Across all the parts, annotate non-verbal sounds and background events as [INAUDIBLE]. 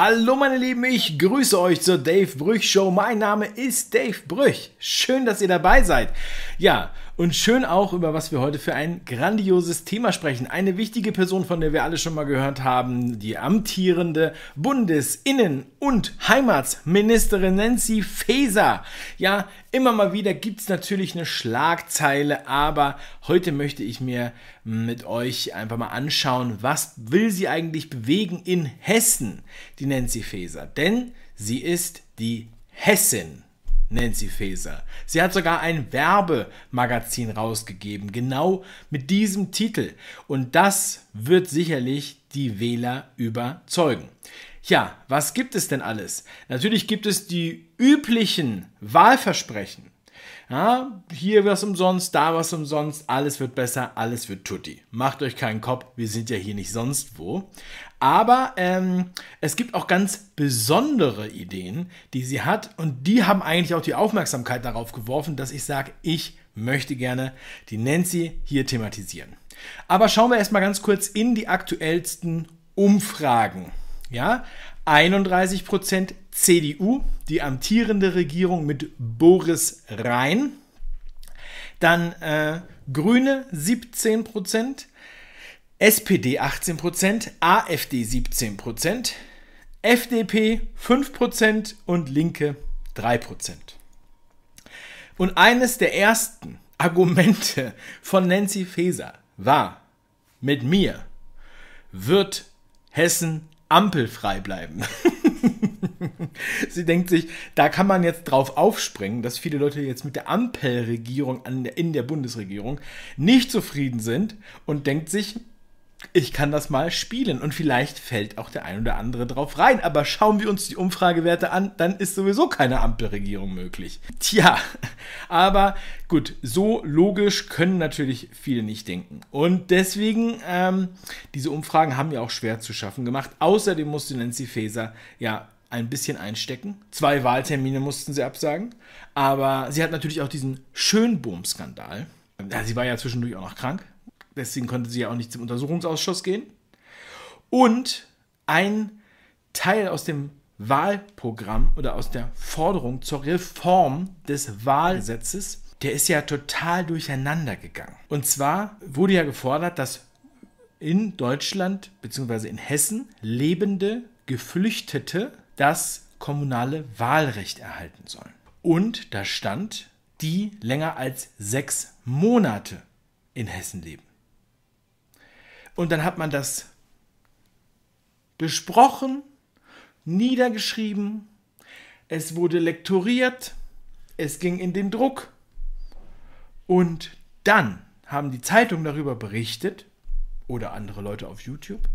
Hallo meine Lieben, ich grüße euch zur Dave Brüch Show. Mein Name ist Dave Brüch. Schön, dass ihr dabei seid. Ja, und schön auch, über was wir heute für ein grandioses Thema sprechen. Eine wichtige Person, von der wir alle schon mal gehört haben, die amtierende Bundesinnen- und Heimatsministerin Nancy Faeser. Ja, immer mal wieder gibt es natürlich eine Schlagzeile, aber heute möchte ich mir mit euch einfach mal anschauen, was will sie eigentlich bewegen in Hessen, die Nancy Faeser. Denn sie ist die Hessin. Nancy Faeser. Sie hat sogar ein Werbemagazin rausgegeben, genau mit diesem Titel. Und das wird sicherlich die Wähler überzeugen. Ja, was gibt es denn alles? Natürlich gibt es die üblichen Wahlversprechen. Ja, hier was umsonst, da was umsonst, alles wird besser, alles wird tutti. Macht euch keinen Kopf, wir sind ja hier nicht sonst wo. Aber ähm, es gibt auch ganz besondere Ideen, die sie hat und die haben eigentlich auch die Aufmerksamkeit darauf geworfen, dass ich sage, ich möchte gerne die Nancy hier thematisieren. Aber schauen wir erstmal ganz kurz in die aktuellsten Umfragen. Ja, 31% CDU, die amtierende Regierung mit Boris Rhein. Dann äh, Grüne 17%, SPD 18%, AfD 17%, FDP 5% und Linke 3%. Und eines der ersten Argumente von Nancy Faeser war, mit mir wird Hessen ampelfrei bleiben. [LAUGHS] Sie denkt sich, da kann man jetzt drauf aufspringen, dass viele Leute jetzt mit der Ampelregierung in der Bundesregierung nicht zufrieden sind und denkt sich, ich kann das mal spielen und vielleicht fällt auch der ein oder andere drauf rein. Aber schauen wir uns die Umfragewerte an, dann ist sowieso keine Ampelregierung möglich. Tja, [LAUGHS] aber gut, so logisch können natürlich viele nicht denken. Und deswegen, ähm, diese Umfragen haben ja auch schwer zu schaffen gemacht. Außerdem musste Nancy Faeser ja ein bisschen einstecken. Zwei Wahltermine mussten sie absagen. Aber sie hat natürlich auch diesen Schönbohm-Skandal. Ja, sie war ja zwischendurch auch noch krank deswegen konnte sie ja auch nicht zum Untersuchungsausschuss gehen. Und ein Teil aus dem Wahlprogramm oder aus der Forderung zur Reform des Wahlgesetzes, der ist ja total durcheinander gegangen. Und zwar wurde ja gefordert, dass in Deutschland bzw. in Hessen lebende Geflüchtete das kommunale Wahlrecht erhalten sollen. Und da stand, die länger als sechs Monate in Hessen leben. Und dann hat man das besprochen, niedergeschrieben, es wurde lektoriert, es ging in den Druck und dann haben die Zeitungen darüber berichtet oder andere Leute auf YouTube.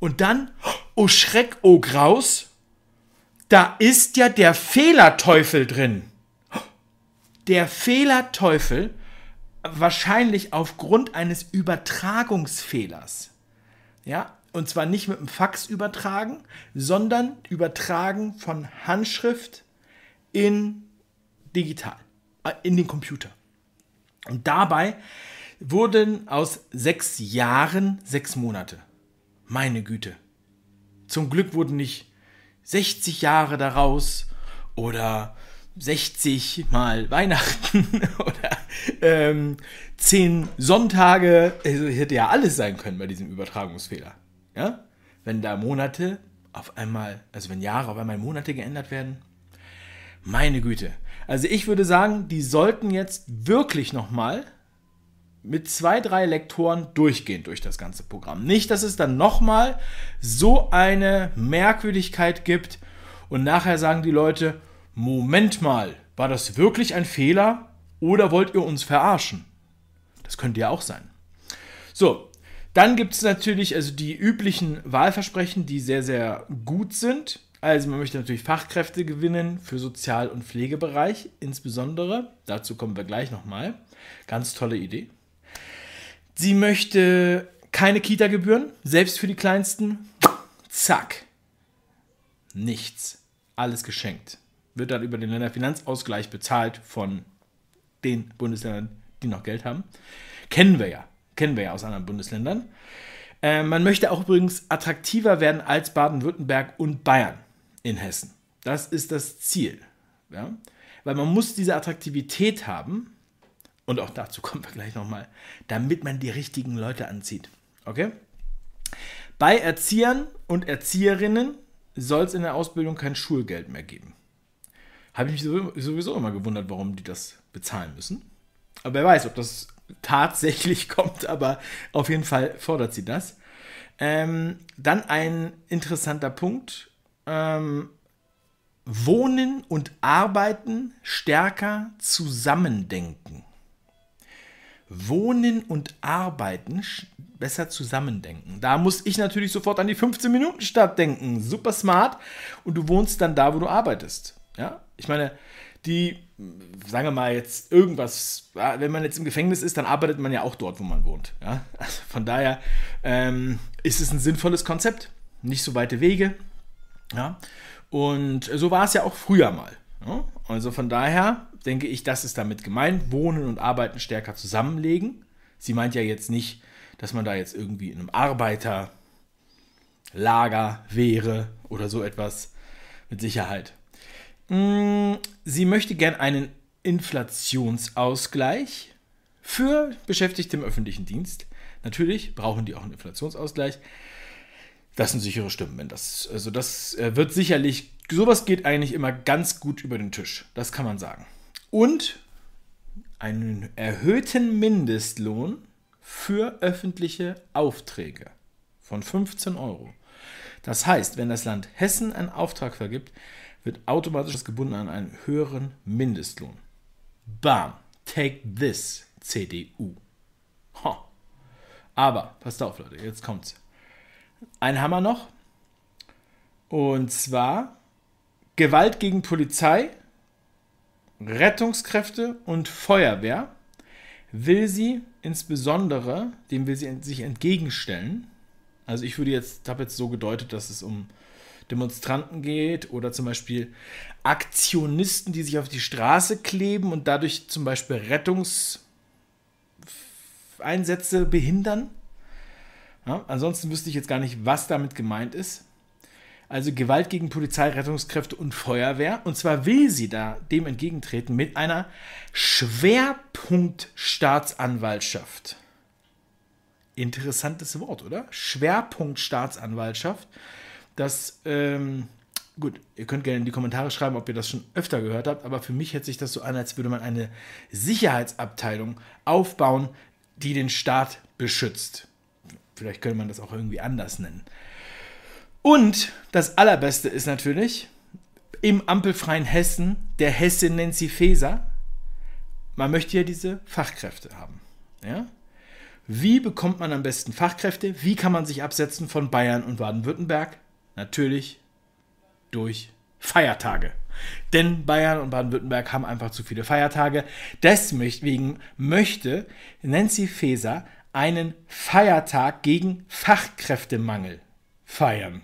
Und dann, oh Schreck, oh Graus, da ist ja der Fehlerteufel drin. Der Fehlerteufel wahrscheinlich aufgrund eines Übertragungsfehlers. Ja, und zwar nicht mit dem Fax übertragen, sondern übertragen von Handschrift in digital, äh, in den Computer. Und dabei wurden aus sechs Jahren sechs Monate. Meine Güte. Zum Glück wurden nicht 60 Jahre daraus oder 60 mal Weihnachten [LAUGHS] oder ähm, 10 Sonntage. Also hätte ja alles sein können bei diesem Übertragungsfehler. Ja? Wenn da Monate auf einmal, also wenn Jahre auf einmal Monate geändert werden. Meine Güte. Also ich würde sagen, die sollten jetzt wirklich nochmal mit zwei, drei Lektoren durchgehen durch das ganze Programm. Nicht, dass es dann nochmal so eine Merkwürdigkeit gibt und nachher sagen die Leute, Moment mal, war das wirklich ein Fehler oder wollt ihr uns verarschen? Das könnte ja auch sein. So, dann gibt es natürlich also die üblichen Wahlversprechen, die sehr, sehr gut sind. Also man möchte natürlich Fachkräfte gewinnen für Sozial- und Pflegebereich insbesondere. Dazu kommen wir gleich nochmal. Ganz tolle Idee. Sie möchte keine Kita-Gebühren, selbst für die Kleinsten. Zack. Nichts. Alles geschenkt wird dann über den Länderfinanzausgleich bezahlt von den Bundesländern, die noch Geld haben. Kennen wir ja. Kennen wir ja aus anderen Bundesländern. Äh, man möchte auch übrigens attraktiver werden als Baden-Württemberg und Bayern in Hessen. Das ist das Ziel. Ja? Weil man muss diese Attraktivität haben, und auch dazu kommen wir gleich nochmal, damit man die richtigen Leute anzieht. Okay? Bei Erziehern und Erzieherinnen soll es in der Ausbildung kein Schulgeld mehr geben. Habe ich mich sowieso immer gewundert, warum die das bezahlen müssen. Aber wer weiß, ob das tatsächlich [LAUGHS] kommt, aber auf jeden Fall fordert sie das. Ähm, dann ein interessanter Punkt. Ähm, Wohnen und Arbeiten stärker zusammendenken. Wohnen und Arbeiten besser zusammendenken. Da muss ich natürlich sofort an die 15-Minuten-Stadt denken. Super smart. Und du wohnst dann da, wo du arbeitest. Ja? Ich meine, die, sagen wir mal jetzt irgendwas, wenn man jetzt im Gefängnis ist, dann arbeitet man ja auch dort, wo man wohnt. Ja? Also von daher ähm, ist es ein sinnvolles Konzept. Nicht so weite Wege. Ja? Und so war es ja auch früher mal. Ja? Also von daher denke ich, das ist damit gemeint. Wohnen und Arbeiten stärker zusammenlegen. Sie meint ja jetzt nicht, dass man da jetzt irgendwie in einem Arbeiterlager wäre oder so etwas. Mit Sicherheit. Mm, sie möchte gern einen Inflationsausgleich für Beschäftigte im öffentlichen Dienst. Natürlich brauchen die auch einen Inflationsausgleich. Das sind sichere Stimmen, wenn das. Also, das äh, wird sicherlich. Sowas geht eigentlich immer ganz gut über den Tisch. Das kann man sagen. Und einen erhöhten Mindestlohn für öffentliche Aufträge von 15 Euro. Das heißt, wenn das Land Hessen einen Auftrag vergibt, wird automatisch gebunden an einen höheren Mindestlohn. Bam, take this, CDU. Ha. Aber, passt auf, Leute, jetzt kommt's. Ein Hammer noch. Und zwar Gewalt gegen Polizei, Rettungskräfte und Feuerwehr will sie insbesondere, dem will sie sich entgegenstellen. Also ich würde jetzt, habe jetzt so gedeutet, dass es um Demonstranten geht oder zum Beispiel Aktionisten, die sich auf die Straße kleben und dadurch zum Beispiel Rettungseinsätze behindern. Ja, ansonsten wüsste ich jetzt gar nicht, was damit gemeint ist. Also Gewalt gegen Polizei, Rettungskräfte und Feuerwehr. Und zwar will sie da dem entgegentreten mit einer Schwerpunktstaatsanwaltschaft. Interessantes Wort, oder? Schwerpunktstaatsanwaltschaft. Das, ähm, gut, ihr könnt gerne in die Kommentare schreiben, ob ihr das schon öfter gehört habt, aber für mich hört sich das so an, als würde man eine Sicherheitsabteilung aufbauen, die den Staat beschützt. Vielleicht könnte man das auch irgendwie anders nennen. Und das Allerbeste ist natürlich, im ampelfreien Hessen, der Hesse Nancy Faeser, man möchte ja diese Fachkräfte haben. Ja? Wie bekommt man am besten Fachkräfte? Wie kann man sich absetzen von Bayern und Baden-Württemberg? Natürlich durch Feiertage. Denn Bayern und Baden-Württemberg haben einfach zu viele Feiertage. Deswegen möchte Nancy Faeser einen Feiertag gegen Fachkräftemangel feiern.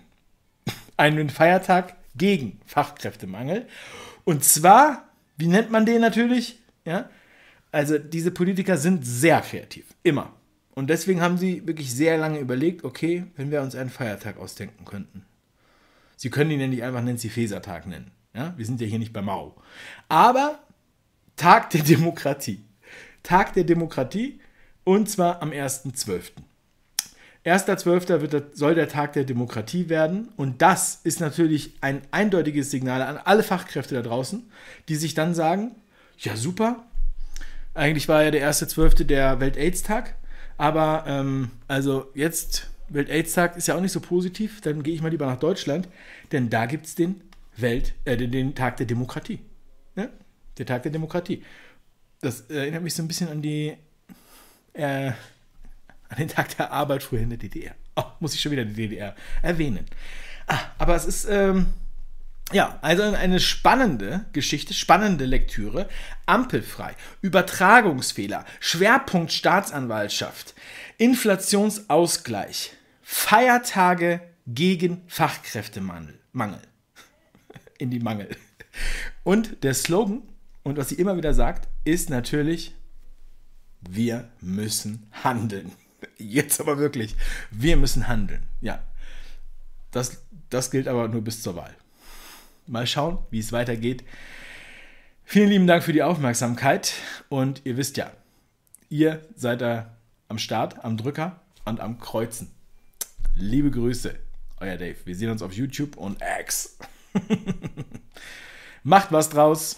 [LAUGHS] Einen Feiertag gegen Fachkräftemangel. Und zwar, wie nennt man den natürlich? Ja? Also diese Politiker sind sehr kreativ, immer. Und deswegen haben sie wirklich sehr lange überlegt, okay, wenn wir uns einen Feiertag ausdenken könnten. Sie können ihn ja nicht einfach Nancy Faeser Tag nennen. Ja? Wir sind ja hier nicht bei Mao. Aber Tag der Demokratie. Tag der Demokratie und zwar am 1.12. 1.12. soll der Tag der Demokratie werden und das ist natürlich ein eindeutiges Signal an alle Fachkräfte da draußen, die sich dann sagen, ja super, eigentlich war ja der 1.12. der Welt-Aids-Tag, aber ähm, also jetzt Welt-Aids-Tag ist ja auch nicht so positiv. Dann gehe ich mal lieber nach Deutschland, denn da gibt es den Welt, äh, den, den, Tag der Demokratie. Ne? Der Tag der Demokratie. Das erinnert mich so ein bisschen an die äh, an den Tag der Arbeit früher in der DDR. Oh, muss ich schon wieder die DDR erwähnen. Ah, aber es ist ähm, ja, also eine spannende Geschichte, spannende Lektüre. Ampelfrei, Übertragungsfehler, Schwerpunkt Staatsanwaltschaft, Inflationsausgleich, Feiertage gegen Fachkräftemangel. Mangel. [LAUGHS] In die Mangel. Und der Slogan, und was sie immer wieder sagt, ist natürlich, wir müssen handeln. [LAUGHS] jetzt aber wirklich, wir müssen handeln. Ja, das, das gilt aber nur bis zur Wahl. Mal schauen, wie es weitergeht. Vielen lieben Dank für die Aufmerksamkeit und ihr wisst ja, ihr seid da am Start, am Drücker und am Kreuzen. Liebe Grüße, euer Dave. Wir sehen uns auf YouTube und X. [LAUGHS] Macht was draus.